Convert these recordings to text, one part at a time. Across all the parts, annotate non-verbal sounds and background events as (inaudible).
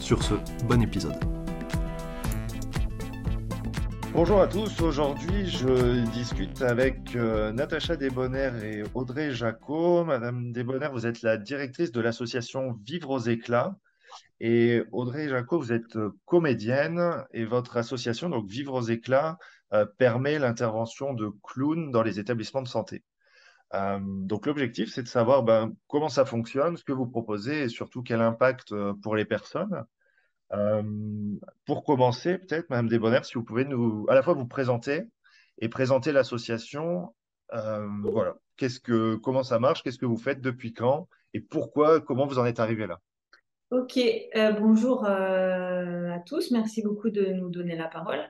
Sur ce, bon épisode. Bonjour à tous, aujourd'hui je discute avec euh, Natacha Desbonnaires et Audrey Jacot. Madame Desbonnaires, vous êtes la directrice de l'association Vivre aux éclats. Et Audrey Jacot, vous êtes euh, comédienne et votre association, donc Vivre aux éclats, euh, permet l'intervention de clowns dans les établissements de santé. donc l'objectif, c'est de savoir ben, comment ça fonctionne, ce que vous proposez et surtout quel impact pour les personnes. Euh, pour commencer, peut-être, Madame Desbonnaires, si vous pouvez nous, à la fois vous présenter et présenter l'association. Euh, voilà, qu'est-ce que, comment ça marche, qu'est-ce que vous faites, depuis quand? Et pourquoi, comment vous en êtes arrivé là? Ok, euh, bonjour à tous, merci beaucoup de nous donner la parole.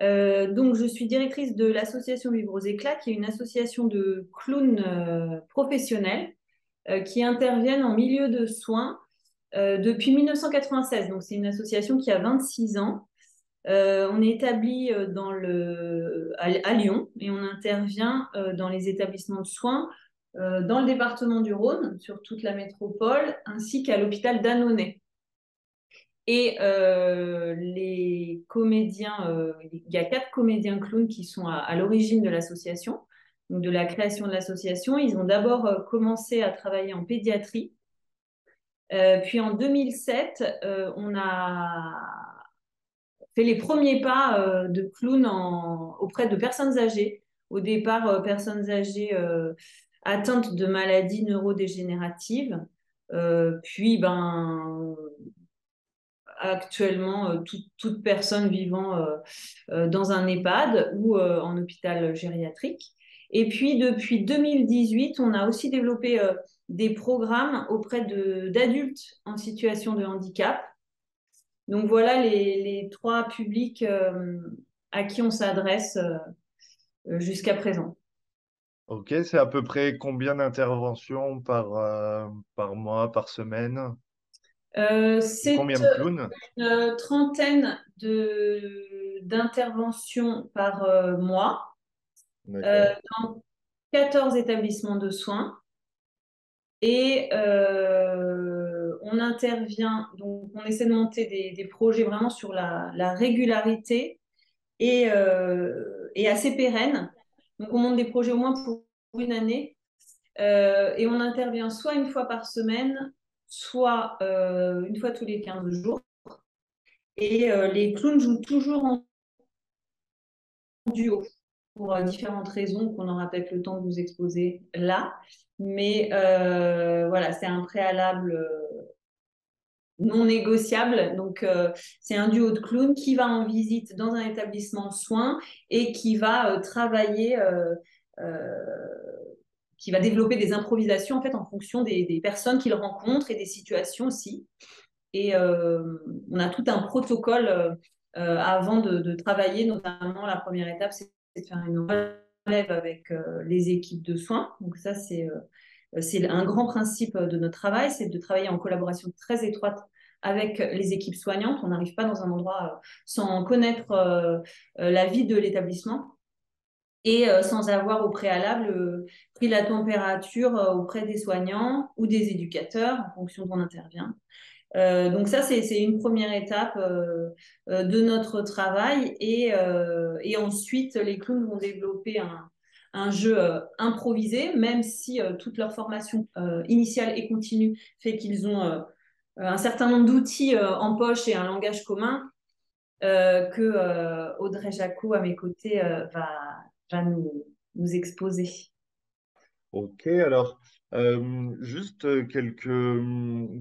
donc, je suis directrice de l'association Vivre aux éclats, qui est une association de clowns professionnels qui interviennent en milieu de soins euh, depuis 1996. Donc, c'est une association qui a 26 ans. Euh, on est établi euh, à, Lyon et on intervient dans les établissements de soins dans le département du Rhône, sur toute la métropole, ainsi qu'à l'hôpital d'Annonay. Et les comédiens, il y a quatre comédiens clowns qui sont à, l'origine de l'association, de la création de l'association. Ils ont d'abord commencé à travailler en pédiatrie euh, puis en 2007, euh, on a fait les premiers pas euh, de clown auprès de personnes âgées. Au départ, personnes âgées atteintes de maladies neurodégénératives. puis, ben, actuellement, toute personne vivant dans un EHPAD ou en hôpital gériatrique. Et puis, depuis 2018, on a aussi développé des programmes auprès d'adultes en situation de handicap. Donc voilà les, trois publics euh, à qui on s'adresse euh, jusqu'à présent. Ok, c'est à peu près combien d'interventions par, euh, par mois, par semaine? C'est combien de clowns? Une trentaine d'interventions par mois dans 14 établissements de soins. Et euh, on intervient, donc on essaie de monter des, projets vraiment sur la, régularité et, euh, et, assez pérenne. Donc on monte des projets au moins pour une année euh, et on intervient soit une fois par semaine, soit une fois tous les 15 jours. Et les clowns jouent toujours en duo pour différentes raisons qu'on aura peut-être le temps de vous exposer là. Mais euh, voilà, c'est un préalable euh, non négociable. Donc, euh, c'est un duo de clowns qui va en visite dans un établissement soins et qui va travailler, qui va développer des improvisations en fait en fonction des, personnes qu'il rencontre et des situations aussi. Et on a tout un protocole avant de, de, travailler. Notamment, la première étape, c'est de faire une relève avec euh, les équipes de soins. Donc ça, c'est euh, c'est un grand principe de notre travail, c'est de travailler en collaboration très étroite avec les équipes soignantes. On n'arrive pas dans un endroit euh, sans connaître la vie de l'établissement et sans avoir au préalable pris la température auprès des soignants ou des éducateurs en fonction d'où on intervient. Euh, donc ça, c'est une première étape euh, euh, de notre travail. Et, ensuite, les clowns vont développer un, jeu improvisé, même si toute leur formation initiale et continue fait qu'ils ont un certain nombre d'outils en poche et un langage commun que Audrey Jacot, à mes côtés, va, nous, nous exposer. Ok, alors juste quelques,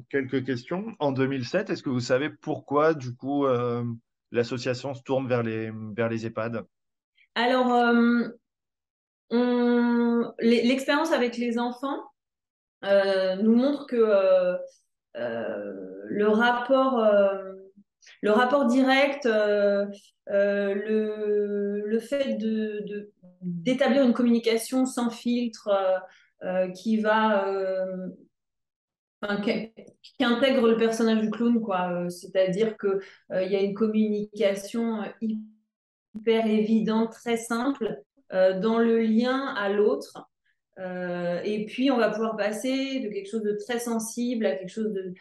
quelques questions. En 2007, est-ce que vous savez pourquoi, du coup, l'association se tourne vers les, vers les EHPAD? Alors, l'expérience avec les enfants nous montre que le rapport le rapport direct, le, le, fait de, d'établir une communication sans filtre qui va qui, intègre le personnage du clown, quoi. C'est-à-dire que il y a une communication hyper évidente, très simple, dans le lien à l'autre. et puis, on va pouvoir passer de quelque chose de très sensible à quelque chose de,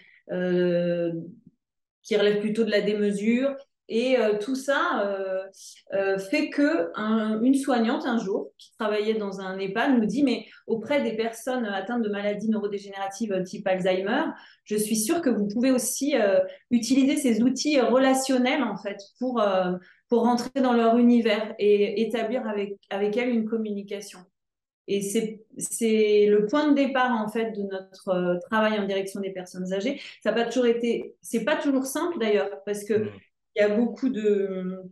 qui relève plutôt de la démesure. Et euh, tout ça euh, euh, fait que une soignante un jour qui travaillait dans un EHPAD nous dit mais auprès des personnes atteintes de maladies neurodégénératives type Alzheimer, je suis sûre que vous pouvez aussi utiliser ces outils relationnels en fait pour pour rentrer dans leur univers et établir avec avec elles une communication. Et c'est le point de départ en fait de notre travail en direction des personnes âgées. Ça n'a pas toujours été, c'est pas toujours simple d'ailleurs parce que mm. Il y a beaucoup de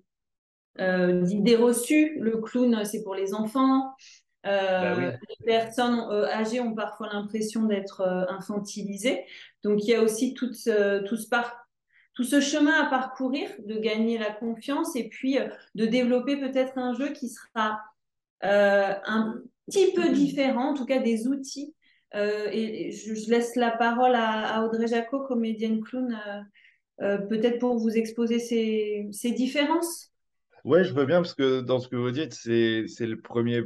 euh, d'idées reçues. Le clown, c'est pour les enfants. Euh, bah les personnes âgées ont parfois l'impression d'être infantilisées. Donc il y a aussi tout, tout ce tout ce chemin à parcourir, de gagner la confiance et puis de développer peut-être un jeu qui sera un, petit peu différent, en tout cas des outils. Euh, et je, laisse la parole à, Audrey Jacot, comédienne clown, euh, euh, peut-être pour vous exposer ces, ces différences? Oui, je veux bien, parce que dans ce que vous dites, c'est le premier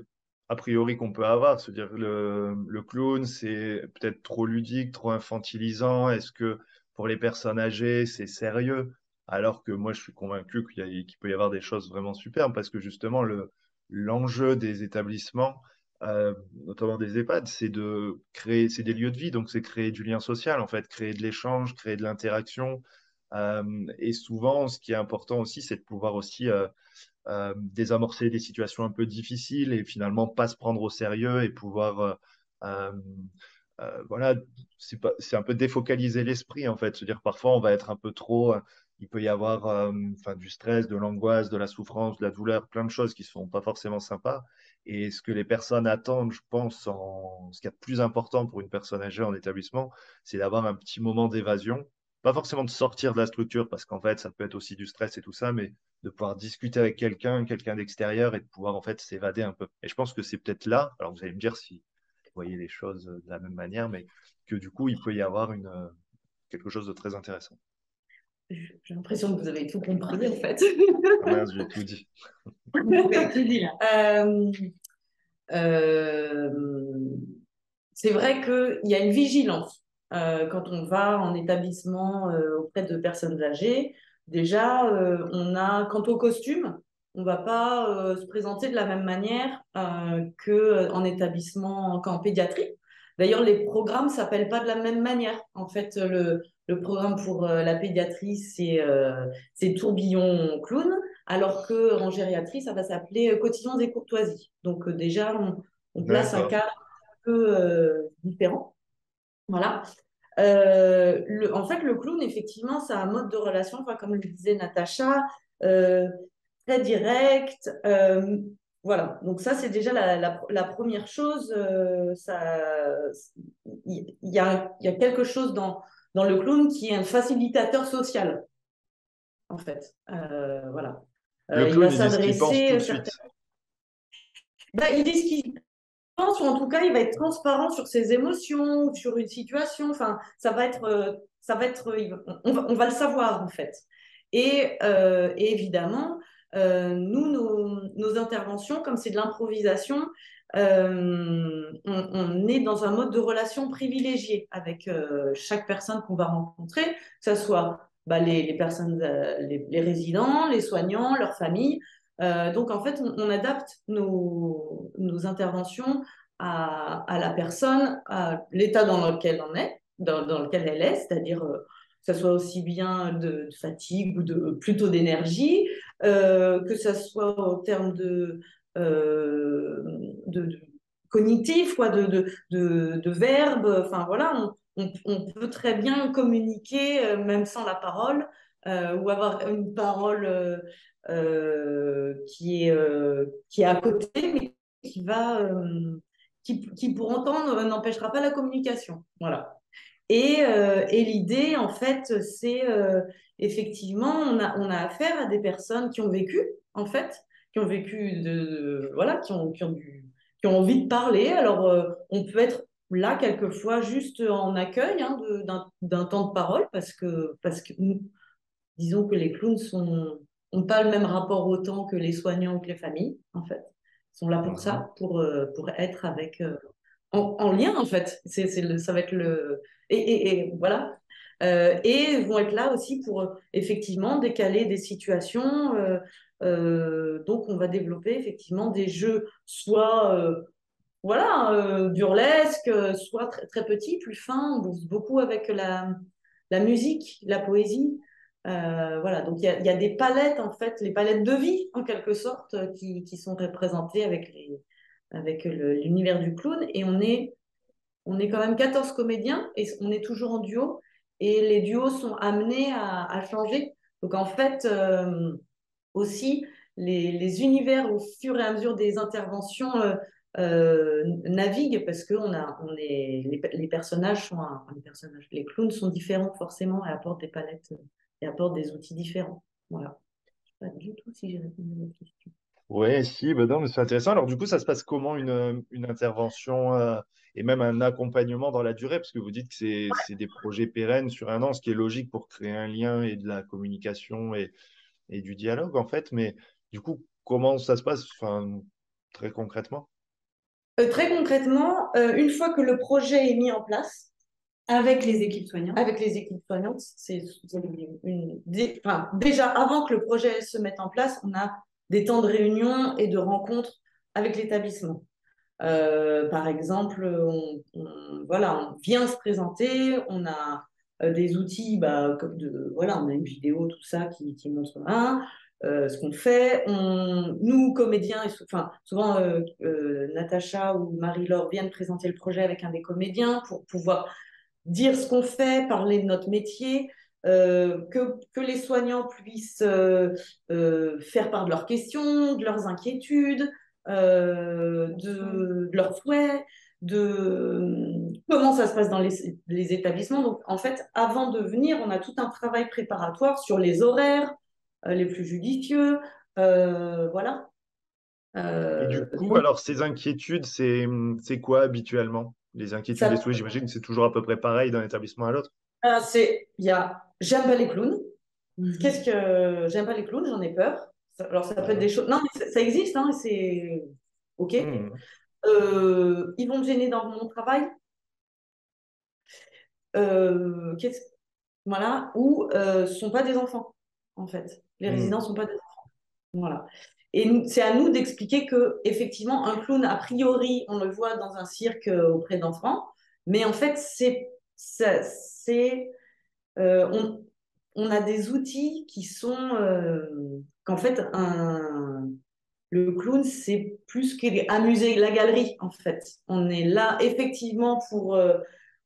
a priori qu'on peut avoir. C'est-à-dire le, le clown, c'est peut-être trop ludique, trop infantilisant. Est-ce que pour les personnes âgées, c'est sérieux? Alors que moi, je suis convaincu qu'il peut y avoir des choses vraiment superbes, parce que justement, l'enjeu des établissements, euh, notamment des EHPAD, c'est de créer, c'est des lieux de vie, donc c'est créer du lien social, en fait, créer de l'échange, créer de l'interaction. Euh, et souvent, ce qui est important aussi, c'est de pouvoir aussi euh, désamorcer des situations un peu difficiles et finalement pas se prendre au sérieux et pouvoir, voilà, c'est un peu défocaliser l'esprit, en fait, se dire parfois on va être un peu trop il peut y avoir du stress, de l'angoisse, de la souffrance, de la douleur, plein de choses qui ne sont pas forcément sympas. Et ce que les personnes attendent, je pense, en... ce qui est plus important pour une personne âgée en établissement, c'est d'avoir un petit moment d'évasion. Pas forcément de sortir de la structure, parce qu'en fait, ça peut être aussi du stress et tout ça, mais de pouvoir discuter avec quelqu'un, quelqu'un d'extérieur, et de pouvoir en fait s'évader un peu. Et je pense que c'est peut-être là, alors vous allez me dire si vous voyez les choses de la même manière, mais que du coup, il peut y avoir une, quelque chose de très intéressant. J'ai l'impression que vous avez tout compris en fait. Ah j'ai tout dit. (laughs) tout dit là. Euh, euh, c'est vrai qu'il y a une vigilance quand on va en établissement auprès de personnes âgées. Déjà, on a, quant au costume, on ne va pas se présenter de la même manière qu'en établissement, qu'en pédiatrie. D'ailleurs, les programmes ne s'appellent pas de la même manière. En fait, le, le programme pour euh, la pédiatrie, euh, c'est tourbillon clown, alors qu'en gériatrie, ça va s'appeler euh, quotidiens et courtoisies. Donc déjà, on, place un cadre un peu différent. Voilà. Le, en fait, le clown, effectivement, c'est un mode de relation, enfin, comme le disait Natacha, très direct. voilà, donc ça, c'est déjà la, première chose. Il y, a, y, a, quelque chose dans, dans le clown qui est un facilitateur social, en fait. Euh, voilà. Euh, il va s'adresser. Il dit ce qu'il pense, ou en tout cas, il va être transparent sur ses émotions, sur une situation. Enfin, ça va être, euh, ça va être, on va, le savoir en fait. Et, et évidemment, nous, nos, interventions, comme c'est de l'improvisation, euh, on, est dans un mode de relation privilégié avec euh, chaque personne qu'on va rencontrer, que ce soit bah, les, personnes, euh, les, résidents, les soignants, leurs familles. Donc en fait, on, adapte nos, interventions à, la personne, à l'état dans lequel on est, dans, lequel elle est, c'est-à-dire que ce soit aussi bien de, fatigue ou de plutôt d'énergie, que ce soit au terme de euh, cognitif, quoi, de, de, verbes. Enfin voilà, on, peut très bien communiquer euh, même sans la parole euh, ou avoir une parole qui, est, qui est à côté, mais qui va qui, qui pour entendre n'empêchera pas la communication. Voilà. Et, et l'idée, en fait, c'est effectivement, on a, on a affaire à des personnes qui ont vécu, en fait, qui ont vécu de, voilà, qui ont, qui ont, qui ont envie de parler. Alors, on peut être là, quelquefois, juste en accueil hein, d'un temps de parole, parce que, parce que disons que les clowns n'ont pas le même rapport au temps que les soignants ou que les familles, en fait. Ils sont là pour ça, mhm. pour, euh, pour être avec, euh, en, lien, en fait. C'est, ça va être le. Et, voilà. Euh, et vont être là aussi pour effectivement décaler des situations. donc, on va développer effectivement des jeux, soit voilà, euh, burlesque, soit très, très petit, plus fin. On bosse beaucoup avec la, la musique, la poésie. Euh, voilà, donc il y, a des palettes, en fait, les palettes de vie, en quelque sorte, qui, qui sont représentées avec, les, avec l'univers du clown. Et on est, on est quand même 14 comédiens et on est toujours en duo. Et les duos sont amenés à, à changer. Donc en fait, euh, aussi, les, les, univers, au fur et à mesure des interventions, euh, navigue parce que on a, on est, les, personnages sont, les personnages, les clowns sont différents forcément et apportent des palettes et apportent des outils différents. Voilà. Je ne sais pas du tout si j'ai répondu à votre question. Oui, si, ben non, c'est intéressant. Alors, du coup, ça se passe comment une, une intervention euh, et même un accompagnement dans la durée? Parce que vous dites que c'est c'est des projets pérennes sur un an, ce qui est logique pour créer un lien et de la communication et, et du dialogue, en fait. Mais du coup, comment ça se passe enfin, très concrètement? Euh, très concrètement, euh, une fois que le projet est mis en place, avec les équipes soignantes. Avec les équipes soignantes, c'est déjà avant que le projet se mette en place, on a des temps de réunion et de rencontres avec l'établissement. Euh, par exemple, on, voilà, on vient se présenter, on a des outils, bah, de, voilà, on a une vidéo, tout ça qui, qui montre un. Euh, ce qu'on fait. Nous, comédiens, enfin, souvent euh, euh, Natacha ou Marie-Laure viennent présenter le projet avec un des comédiens pour pouvoir dire ce qu'on fait, parler de notre métier, que, les soignants puissent faire part de leurs questions, de leurs inquiétudes, de, leurs souhaits, de comment ça se passe dans les, établissements. Donc, en fait, avant de venir, on a tout un travail préparatoire sur les horaires, les plus judicieux. Euh, voilà. Et du euh, coup, alors ces inquiétudes, c'est quoi habituellement? Les inquiétudes des souhaits, j'imagine que c'est toujours à peu près pareil d'un établissement à l'autre. c'est, il y a, j'aime pas les clowns. Mhm. Qu'est-ce que j'aime pas les clowns J'en ai peur. Alors ça peut être des choses. Non, mais ça, existe, hein, c'est ok. Mhm. ils vont me gêner dans mon travail. qu'est-ce voilà, ou ce sont pas des enfants en fait. Les mm. résidents ne sont pas des enfants. Voilà. Et c'est à nous d'expliquer que effectivement un clown a priori on le voit dans un cirque euh, auprès d'enfants, mais en fait c'est c'est euh, on, on, a des outils qui sont euh, qu'en fait un le clown c'est plus qu'amuser la galerie en fait. On est là effectivement pour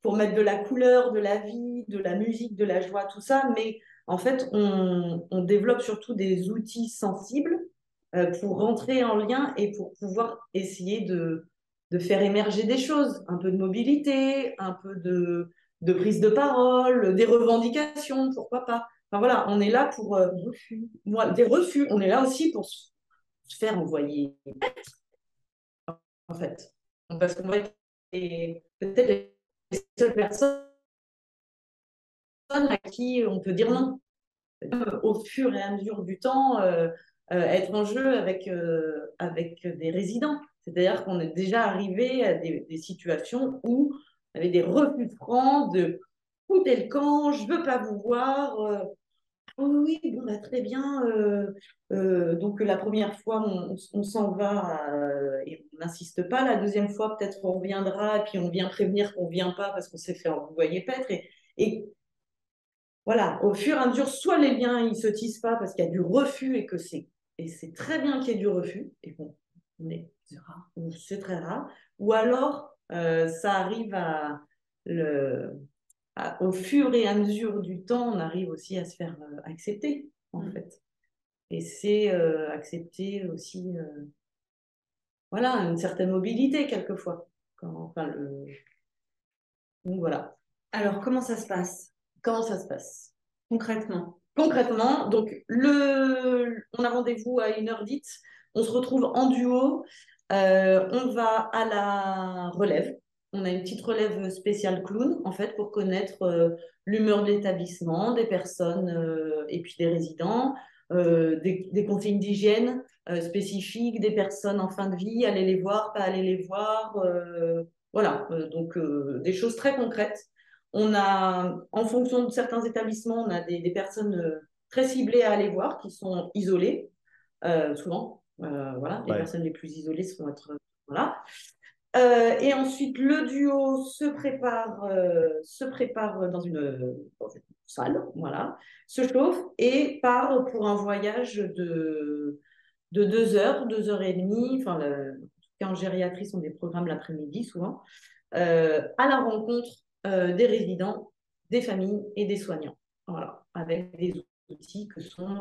pour mettre de la couleur, de la vie, de la musique, de la joie, tout ça, mais en fait, on, développe surtout des outils sensibles euh, pour rentrer en lien et pour pouvoir essayer de, faire émerger des choses, un peu de mobilité, un peu de, prise de parole, des revendications, pourquoi pas. Enfin voilà, on est là pour euh, des refus. On est là aussi pour se faire envoyer en fait, parce qu'on va être peut-être les seules personnes à qui on peut dire non. Au fur et à mesure du temps, euh, euh, être en jeu avec, euh, avec des résidents. C'est-à-dire qu'on est déjà arrivé à des, situations où on avait des refus francs de foutez le camp, je veux pas vous voir. Oh oui, bon, bah, très bien. donc la première fois, on, s'en va et on n'insiste pas. La deuxième fois, peut-être on reviendra et puis on vient prévenir qu'on ne vient pas parce qu'on s'est fait envoyer paître. Et, et voilà, au fur et à mesure, soit les liens ils se tissent pas parce qu'il y a du refus et que c'est et c'est très bien qu'il y ait du refus et bon, c'est très rare, ou alors euh, ça arrive à le au fur et à mesure du temps, on arrive aussi à se faire euh, accepter en mm. fait. Et c'est euh, accepter aussi voilà une certaine mobilité quelquefois. Quand, enfin, le... Donc voilà. Alors, comment ça se passe? Comment ça se passe? Concrètement Concrètement, donc le, on a rendez-vous à une heure dite, on se retrouve en duo, euh, on va à la relève. On a une petite relève spéciale clown, en fait, pour connaître euh, l'humeur de l'établissement, des personnes euh, et puis des résidents, des, des, consignes d'hygiène spécifiques, des personnes en fin de vie, aller les voir, pas aller les voir. voilà, donc des choses très concrètes. On a, en fonction de certains établissements, on a des, des personnes très ciblées à aller voir qui sont isolées, souvent. Euh, voilà, les personnes les plus isolées vont être. Voilà. Euh, et ensuite, le duo se prépare, euh, se prépare dans une, salle, voilà, se chauffe et part pour un voyage de, de deux heures, deux heures et demie. Enfin, en gériatrie, sont des programmes l'après-midi souvent, à la rencontre des résidents, des familles et des soignants. Voilà, avec des outils que sont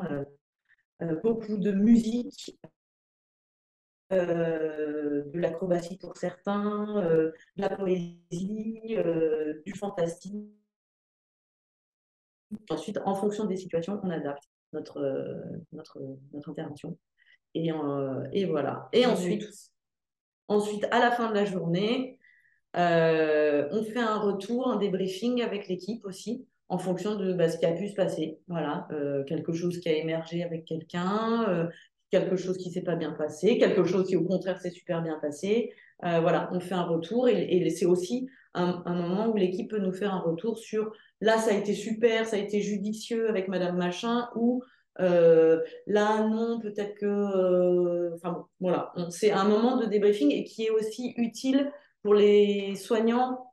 beaucoup de musique, euh, de l'acrobatie pour certains, euh, de la poésie, euh, du fantastique. Ensuite, en fonction des situations, on adapte notre, notre, notre intervention. Et, et voilà. Et ensuite, ensuite, à la fin de la journée, on fait un retour, un débriefing avec l'équipe aussi, en fonction de bah, ce qui a pu se passer. Voilà, quelque chose qui a émergé avec quelqu'un, quelque chose qui s'est pas bien passé, quelque chose qui au contraire s'est super bien passé. Euh, voilà, on fait un retour et, c'est aussi un, moment où l'équipe peut nous faire un retour sur là ça a été super, ça a été judicieux avec Madame Machin ou euh, là non peut-être que, euh, enfin bon, voilà, c'est un moment de débriefing et qui est aussi utile pour les soignants.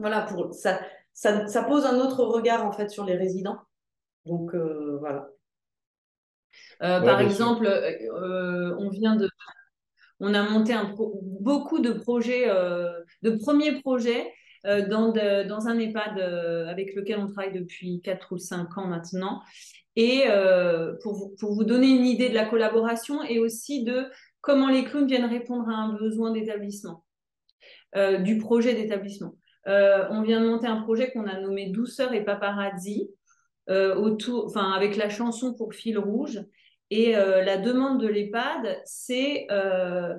Voilà, pour ça, ça, ça pose un autre regard en fait sur les résidents. Donc voilà. Euh, par exemple, euh, euh, on vient de, on a monté un beaucoup de projets, de premiers projets dans, dans, un EHPAD avec lequel on travaille depuis 4 ou 5 ans maintenant. Et pour, vous, pour vous donner une idée de la collaboration et aussi de comment les clowns viennent répondre à un besoin d'établissement, du projet d'établissement. on vient de monter un projet qu'on a nommé Douceur et Paparazzi, autour, enfin, avec la chanson pour fil rouge. Et euh, la demande de l'EHPAD, c'est euh,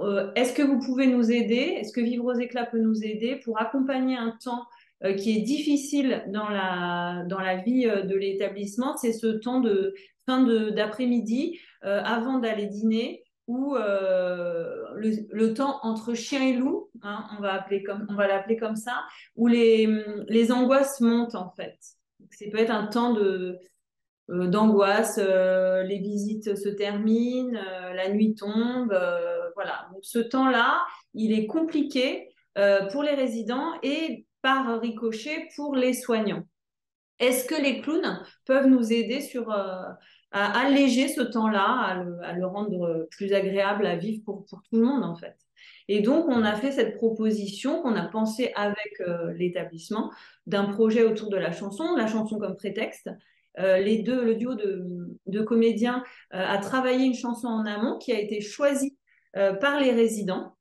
euh, est-ce que vous pouvez nous aider? Est-ce que Vivre aux éclats peut nous aider pour accompagner un temps qui est difficile dans la, dans la vie de l'établissement? C'est ce temps de fin d'après-midi avant d'aller dîner ou le, temps entre chien et loup, hein, on va l'appeler comme ça, où les, angoisses montent en fait. Ça peut être un temps de, euh, d'angoisse, euh, les visites se terminent, euh, la nuit tombe, voilà. Donc ce temps-là, il est compliqué pour les résidents et par ricochet pour les soignants. Est-ce que les clowns peuvent nous aider sur, à alléger ce temps-là, à, le, rendre plus agréable à vivre pour, tout le monde en fait Et donc on a fait cette proposition qu'on a pensée avec l'établissement d'un projet autour de la chanson, la chanson comme prétexte, euh, les deux, le duo de, comédiens euh, a travaillé une chanson en amont qui a été choisie euh, par les résidents.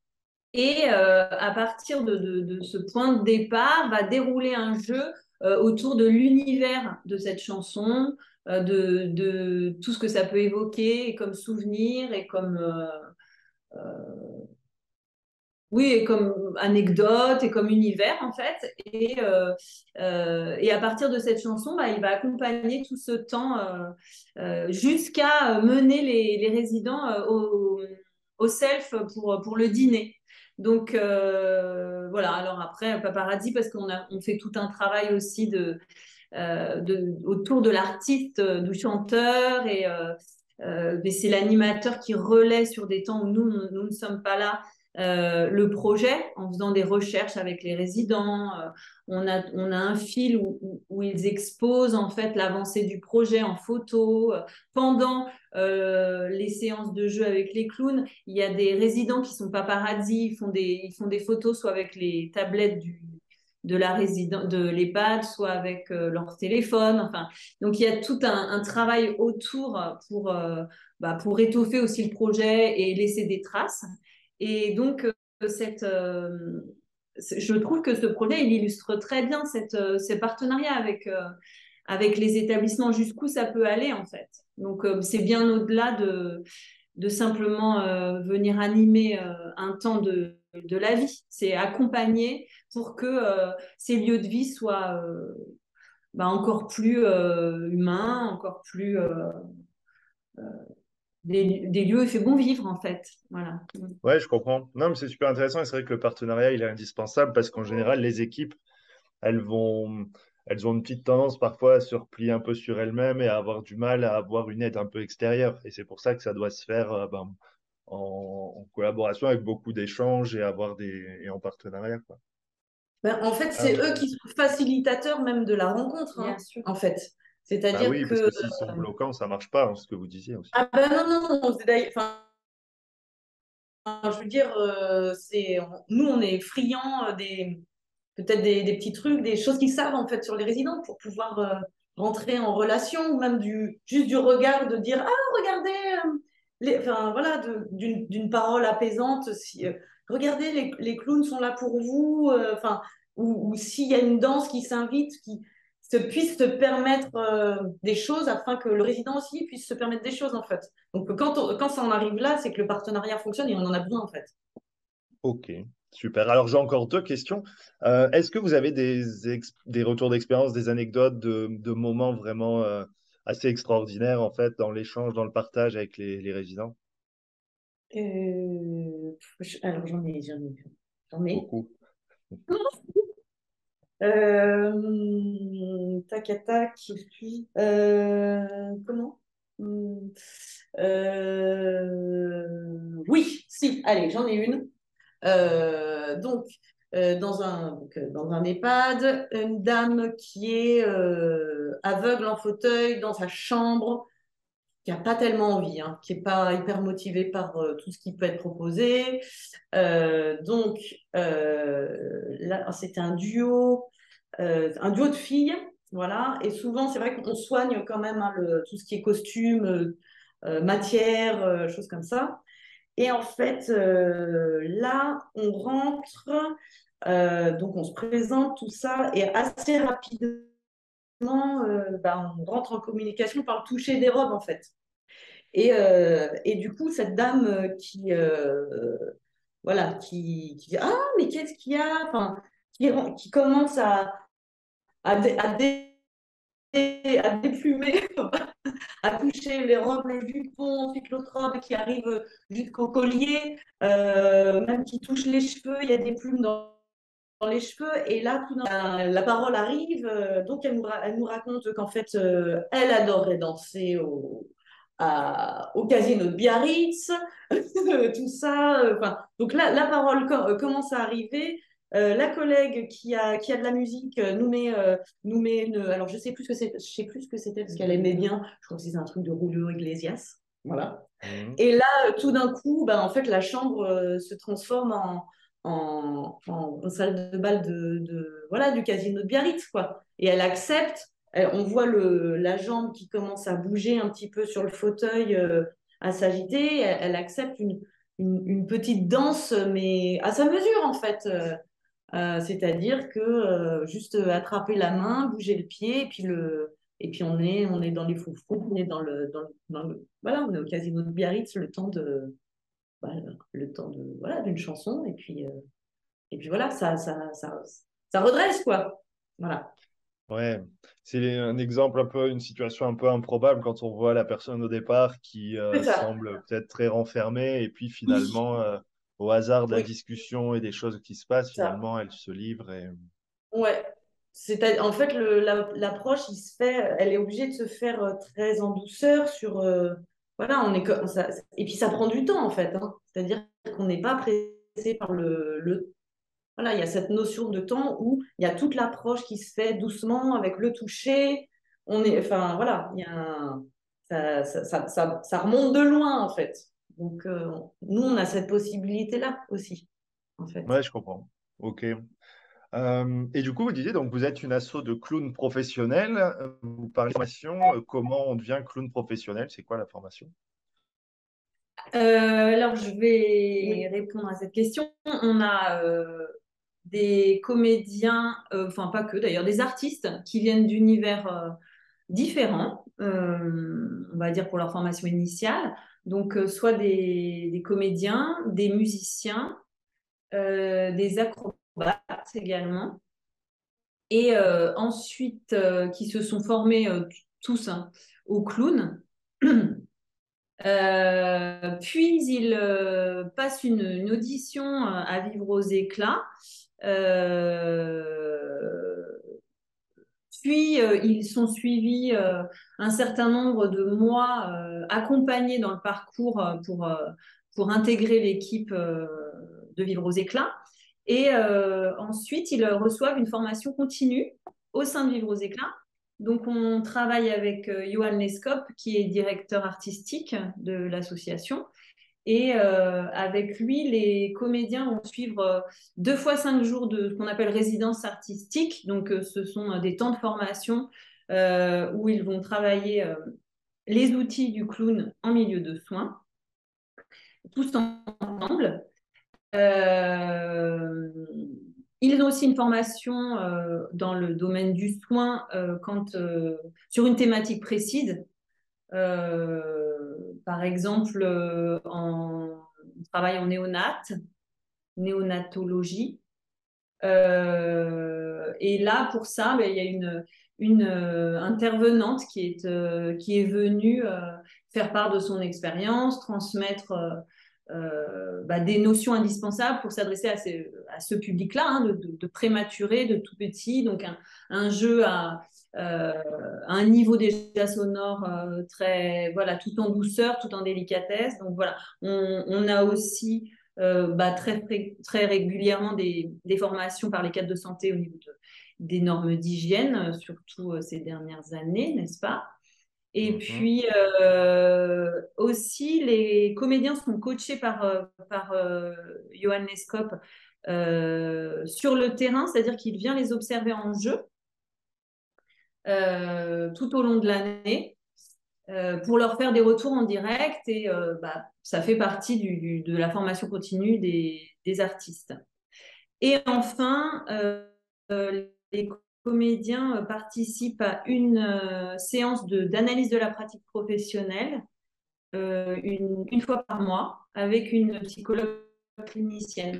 Et à partir de, ce point de départ, va dérouler un jeu autour de l'univers de cette chanson, de, tout ce que ça peut évoquer comme souvenir et comme oui, et comme anecdote et comme univers en fait. Et, euh, euh, et à partir de cette chanson, bah, il va accompagner tout ce temps euh, jusqu'à mener les, les résidents au, au, self pour, pour le dîner. Donc voilà, alors après, paparazzi, parce qu'on on fait tout un travail aussi de, de autour de l'artiste, du chanteur, et, c'est l'animateur qui relaie sur des temps où nous, nous ne sommes pas là. Euh, le projet en faisant des recherches avec les résidents. Euh, on, a, on a un fil où, ils exposent en fait l'avancée du projet en photo. Pendant euh, les séances de jeu avec les clowns, il y a des résidents qui sont paparazzi, ils font des, ils font des photos soit avec les tablettes du, de la résidence, de l'EHPAD, soit avec leur téléphone. Enfin, donc il y a tout un, travail autour pour, bah, pour étoffer aussi le projet et laisser des traces. Et donc, euh, cette, euh, je trouve que ce projet, il illustre très bien cette, ces partenariats avec, avec les établissements, jusqu'où ça peut aller en fait. Donc c'est bien au-delà de, de simplement venir animer un temps de, de la vie. C'est accompagner pour que ces lieux de vie soient bah, encore plus humains, encore plus des, lieux où il fait bon vivre, en fait. Voilà. Ouais, je comprends. Non, mais c'est super intéressant et c'est vrai que le partenariat, il est indispensable parce qu'en général, les équipes, elles vont, elles ont une petite tendance parfois à se replier un peu sur elles-mêmes et à avoir du mal à avoir une aide un peu extérieure. Et c'est pour ça que ça doit se faire euh, ben, en, collaboration avec beaucoup d'échanges et avoir des et en partenariat, quoi. Ben, en fait, c'est ah, eux qui sont facilitateurs même de la rencontre, hein, en fait. C'est-à-dire bah oui, que. Parce que s'ils sont bloquants, ça ne marche pas, hein, ce que vous disiez aussi. Ah ben non, non, non. Enfin, je veux dire, euh, c'est nous, on est friands euh, des peut-être des, des, petits trucs, des choses qu'ils savent en fait sur les résidents pour pouvoir euh, rentrer en relation, ou même du juste du regard de dire ah regardez, les, enfin voilà, d'une parole apaisante. Si, regardez, les, clowns sont là pour vous. Enfin, ou, s'il y a une danse qui s'invite, qui se puisse se permettre euh, des choses afin que le résident aussi puisse se permettre des choses en fait. Donc quand, quand ça en arrive là, c'est que le partenariat fonctionne et on en a besoin en fait. Ok, super. Alors j'ai encore deux questions. Euh, est-ce que vous avez des, des retours d'expérience, des anecdotes de, de moments vraiment euh, assez extraordinaires en fait dans l'échange, dans le partage avec les résidents? Alors j'en ai, j'en ai. J'en ai. Beaucoup. (laughs) Euh, tac à tac. Euh, comment? Euh, Oui, si, allez, j'en ai une. donc, dans un, dans un EHPAD, une dame qui est aveugle en fauteuil dans sa chambre, qui n'a pas tellement envie, hein, qui n'est pas hyper motivée par tout ce qui peut être proposé. donc, là, c'était un duo euh, un duo de filles, voilà. Et souvent, c'est vrai qu'on soigne quand même hein, tout ce qui est costume, euh, euh, matière, choses comme ça. Et en fait, là, on rentre, donc on se présente, tout ça, et assez rapidement, bah, on rentre en communication par le toucher des robes, en fait. Et, et du coup, cette dame qui, voilà, qui, qui dit Ah, mais qu'est-ce qu'il y a? Qui, commence à, à, déplumer, (laughs) à toucher les robes, le jupon, ensuite l'autre robe qui arrive jusqu'au collier, euh, même qui touche les cheveux, il y a des plumes dans, les cheveux. Et là, tout la, parole arrive, euh, donc elle nous, elle nous raconte qu'en fait, euh, elle adorerait danser au, au casino de Biarritz, (laughs) tout ça. Enfin, donc là, la parole commence à arriver. Euh, la collègue qui a, qui a de la musique euh, nous met, euh, nous met une. Alors, je sais plus ce que c'est, je sais plus ce que c'était parce qu'elle aimait bien. Je crois que c'est un truc de Julio Iglesias. Voilà. Mhm. Et là, tout d'un coup, ben, en fait, la chambre se transforme en, en, en, salle de bal de, de, voilà, du casino de Biarritz, quoi. Et elle accepte. on voit le, la jambe qui commence à bouger un petit peu sur le fauteuil, à s'agiter. Elle, accepte une, une, petite danse, mais à sa mesure, en fait. Euh, c'est-à-dire que euh, juste attraper la main, bouger le pied, et puis, le, et puis on, est, on est dans les foufous, on est dans le, dans, le, voilà, on est au casino de Biarritz le temps de, bah, le temps de, voilà, d'une chanson, et puis, euh, et puis voilà, ça, ça, ça, ça redresse, quoi. Voilà. Ouais, c'est un exemple un peu, une situation un peu improbable quand on voit la personne au départ qui semble peut-être très renfermée et puis finalement au hasard de la discussion et des choses qui se passent, finalement, elle se livre. Et... Ouais. C'est en fait, l'approche, il se fait, elle est obligée de se faire euh, très en douceur sur. Voilà, on est et puis ça prend du temps en fait. Hein. C'est-à-dire qu'on n'est pas pressé par le, le, Voilà, il y a cette notion de temps où il y a toute l'approche qui se fait doucement avec le toucher. On est, enfin voilà, il y a ça, ça, ça, ça, remonte de loin en fait. Donc, euh, nous, on a cette possibilité-là aussi, en fait. Ouais, je comprends. OK. Euh, et du coup, vous disiez, donc vous êtes une asso de clown professionnel. Vous parlez de formation. Euh, comment on devient clown professionnel? C'est quoi la formation? Alors, je vais répondre à cette question. On a des comédiens, enfin pas que d'ailleurs, des artistes qui viennent d'univers différents, on va dire pour leur formation initiale. Donc, soit des, des, comédiens, des musiciens, des acrobates également. Et ensuite, qui se sont formés tous hein, au clown. (clears throat) Euh, puis il euh, passe une, audition euh, à vivre aux éclats. puis ils sont suivis un certain nombre de mois accompagnés dans le parcours pour, pour intégrer l'équipe de Vivre aux éclats. Et ensuite, ils reçoivent une formation continue au sein de Vivre aux éclats donc, on travaille avec euh, Johan Neskop, qui est directeur artistique de l'association. Et euh, avec lui, les comédiens vont suivre euh, deux fois cinq jours de ce qu'on appelle résidence artistique. Donc, ce sont des temps de formation où ils vont travailler les outils du clown en milieu de soins, tous ensemble. Ils ont aussi une formation euh, dans le domaine du soin euh, euh, sur une thématique précise. par exemple, en, on en néonat, néonatologie. et là, pour ça, ben, il y a une, intervenante qui est venue faire part de son expérience, transmettre euh, bah, des notions indispensables pour s'adresser à, à, ce public-là, hein, de, de, de, prématuré, de tout petit, donc un, jeu à, euh, un niveau déjà sonore euh, très, voilà, tout en douceur, tout en délicatesse. Donc voilà, on, a aussi bah, très, très régulièrement des, formations par les cadres de santé au niveau de, des normes d'hygiène, surtout ces dernières années, n'est-ce pas? Et mhm. puis euh, aussi, les comédiens sont coachés par, euh, par euh, Johan Neskop sur le terrain, c'est-à-dire qu'il vient les observer en jeu tout au long de l'année pour leur faire des retours en direct et bah, ça fait partie du, de la formation continue des, des artistes. Et enfin, les comédiens euh, participent à une euh, séance d'analyse de, la pratique professionnelle euh, une, une, fois par mois avec une psychologue clinicienne.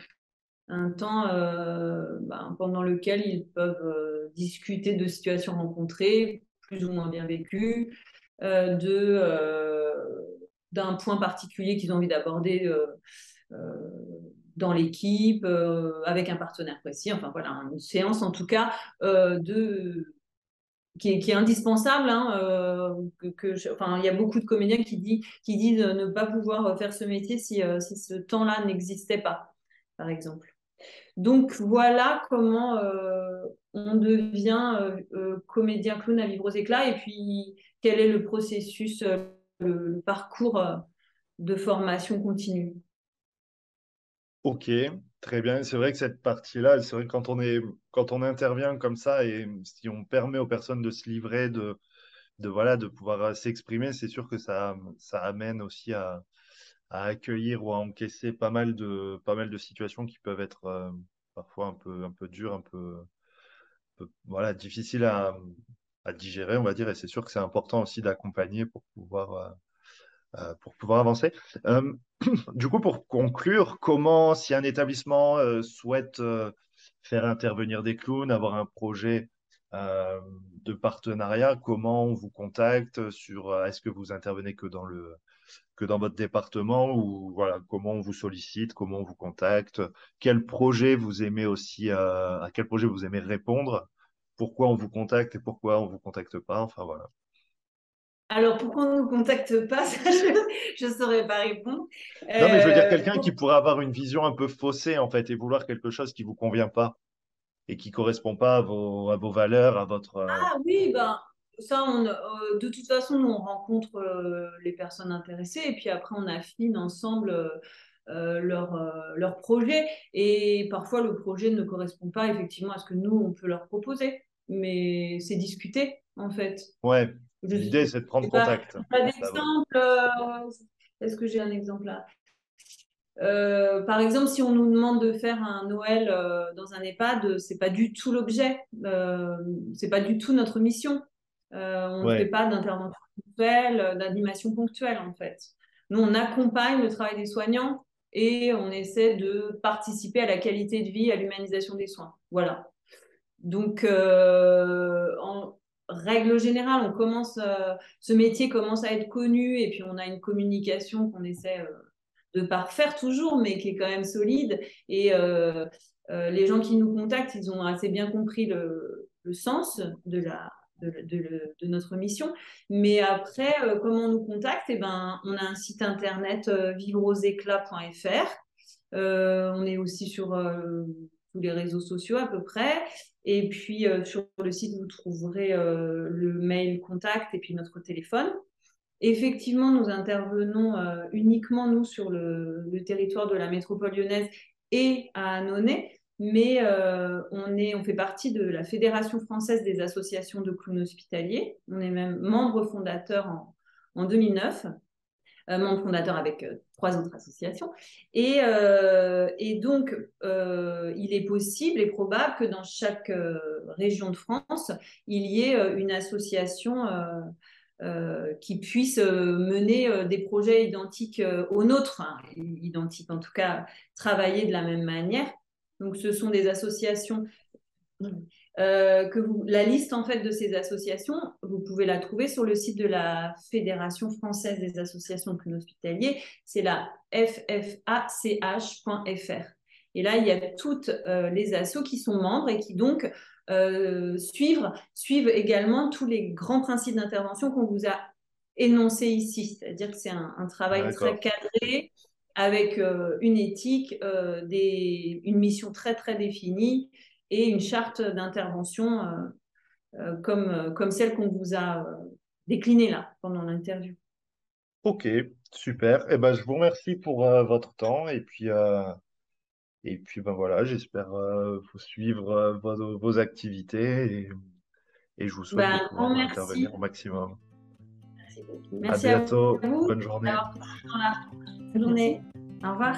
Un temps ben, pendant lequel ils peuvent discuter de situations rencontrées, plus ou moins bien vécues, de d'un point particulier qu'ils ont envie d'aborder dans l'équipe, euh, avec un partenaire précis. Enfin voilà, une séance en tout cas euh, de qui est, indispensable. Hein, euh, enfin, il y a beaucoup de comédiens qui disent ne pas pouvoir faire ce métier si, si ce temps-là n'existait pas, par exemple. Donc voilà comment on devient comédien clown à vivre aux éclats et puis quel est le processus, le parcours de formation continue? Ok, très bien. C'est vrai que cette partie-là, c'est vrai que quand on est, quand on intervient comme ça et si on permet aux personnes de se livrer, de, de voilà, de pouvoir euh, s'exprimer, c'est sûr que ça, ça amène aussi à, accueillir ou à encaisser pas mal de, pas mal de situations qui peuvent être euh, parfois un peu, un peu dures, un peu, voilà, difficiles à, digérer, on va dire. Et c'est sûr que c'est important aussi d'accompagner pour pouvoir, euh, pour pouvoir avancer. Euh, (clears throat) du coup, pour conclure, comment, si un établissement euh, souhaite faire intervenir des clowns, avoir un projet de partenariat, comment on vous contacte sur est-ce que vous intervenez que dans le que dans votre département ou voilà comment on vous sollicite, comment on vous contacte, quel projet vous aimez aussi à quel projet vous aimez répondre, pourquoi on vous contacte et pourquoi on vous contacte pas, enfin voilà. Alors, pourquoi on ne nous contacte pas (laughs) Je ne saurais pas répondre. Non, mais je veux dire euh, quelqu'un qui pourrait avoir une vision un peu faussée, en fait, et vouloir quelque chose qui ne vous convient pas et qui ne correspond pas à vos, à vos, valeurs, à votre... Euh, ah oui, ben, ça, on, euh, de toute façon, nous, on rencontre les personnes intéressées et puis après, on affine ensemble leur, leur projet. Et parfois, le projet ne correspond pas effectivement à ce que nous, on peut leur proposer. Mais c'est discuté, en fait. Ouais, L'idée, c'est de prendre contact. Pas, d'exemple. Euh, est-ce que j'ai un exemple là? Euh, par exemple, si on nous demande de faire un Noël euh, dans un EHPAD, c'est pas du tout l'objet, euh, c'est pas du tout notre mission. on ne fait pas d'intervention ponctuelle, d'animation ponctuelle en fait. Nous, on accompagne le travail des soignants et on essaie de participer à la qualité de vie, à l'humanisation des soins. Voilà. Donc, en règle générale, on commence, ce métier commence à être connu et puis on a une communication qu'on essaie de parfaire toujours, mais qui est quand même solide. Et euh, euh, les gens qui nous contactent, ils ont assez bien compris le, sens de, notre mission. Mais après, euh, comment on nous contacte? Eh ben, On a un site internet vivreauséclats.fr. on est aussi sur tous les réseaux sociaux à peu près. Et puis sur le site, vous trouverez le mail contact et puis notre téléphone. Effectivement, nous intervenons euh, uniquement, nous, sur le, territoire de la métropole lyonnaise et à Annonay, mais euh, on, est, on fait partie de la Fédération française des associations de clowns hospitaliers. On est même membre fondateur en, en 2009, euh, membre fondateur avec trois autres associations. Et, et donc, il est possible et probable que dans chaque région de France, il y ait une association euh, qui puissent euh, mener euh, des projets identiques aux nôtres, hein, identiques en tout cas, travailler de la même manière. Donc, ce sont des associations. Que vous, la liste en fait de ces associations, vous pouvez la trouver sur le site de la Fédération française des associations de hospitaliers. C'est la ffach.fr. Et là, il y a toutes les assos qui sont membres et qui donc euh, suivent également tous les grands principes d'intervention qu'on vous a énoncés ici. C'est-à-dire que c'est un, travail très cadré avec euh, une éthique, euh, des, une mission très très définie et une charte d'intervention comme, comme celle qu'on vous a déclinée là pendant l'interview. Ok, super. Eh ben, je vous remercie pour votre temps et puis et puis ben voilà, j'espère euh, vous suivre euh, vos, activités et, je vous souhaite ben, de pouvoir intervenir au maximum. Merci beaucoup. Merci à bientôt. Bonne journée. Bonne journée. Au revoir.